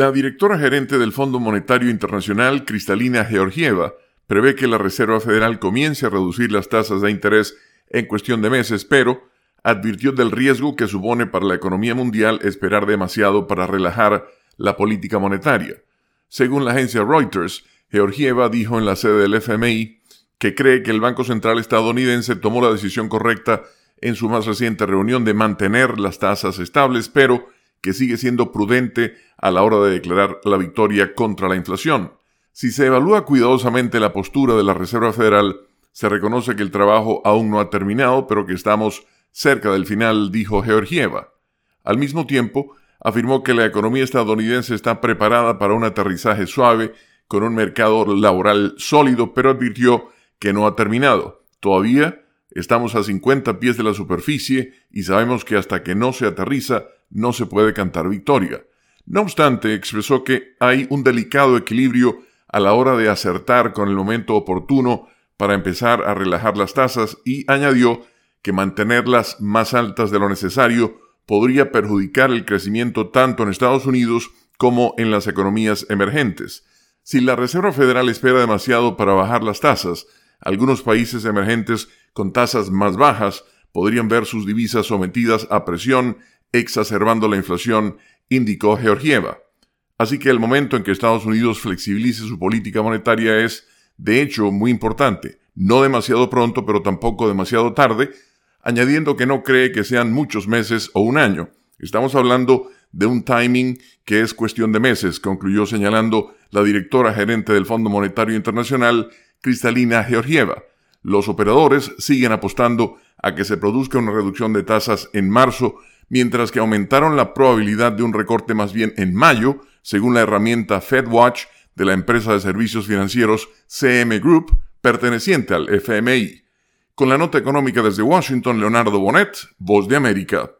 La directora gerente del Fondo Monetario Internacional, Cristalina Georgieva, prevé que la Reserva Federal comience a reducir las tasas de interés en cuestión de meses, pero advirtió del riesgo que supone para la economía mundial esperar demasiado para relajar la política monetaria. Según la agencia Reuters, Georgieva dijo en la sede del FMI que cree que el Banco Central estadounidense tomó la decisión correcta en su más reciente reunión de mantener las tasas estables, pero que sigue siendo prudente a la hora de declarar la victoria contra la inflación. Si se evalúa cuidadosamente la postura de la Reserva Federal, se reconoce que el trabajo aún no ha terminado, pero que estamos cerca del final, dijo Georgieva. Al mismo tiempo, afirmó que la economía estadounidense está preparada para un aterrizaje suave con un mercado laboral sólido, pero advirtió que no ha terminado. Todavía estamos a 50 pies de la superficie y sabemos que hasta que no se aterriza no se puede cantar victoria. No obstante, expresó que hay un delicado equilibrio a la hora de acertar con el momento oportuno para empezar a relajar las tasas y añadió que mantenerlas más altas de lo necesario podría perjudicar el crecimiento tanto en Estados Unidos como en las economías emergentes. Si la Reserva Federal espera demasiado para bajar las tasas, algunos países emergentes con tasas más bajas podrían ver sus divisas sometidas a presión exacerbando la inflación, indicó Georgieva. Así que el momento en que Estados Unidos flexibilice su política monetaria es, de hecho, muy importante, no demasiado pronto, pero tampoco demasiado tarde, añadiendo que no cree que sean muchos meses o un año. Estamos hablando de un timing que es cuestión de meses, concluyó señalando la directora gerente del Fondo Monetario Internacional, Cristalina Georgieva. Los operadores siguen apostando a que se produzca una reducción de tasas en marzo mientras que aumentaron la probabilidad de un recorte más bien en mayo, según la herramienta FedWatch de la empresa de servicios financieros CM Group, perteneciente al FMI. Con la nota económica desde Washington, Leonardo Bonet, Voz de América.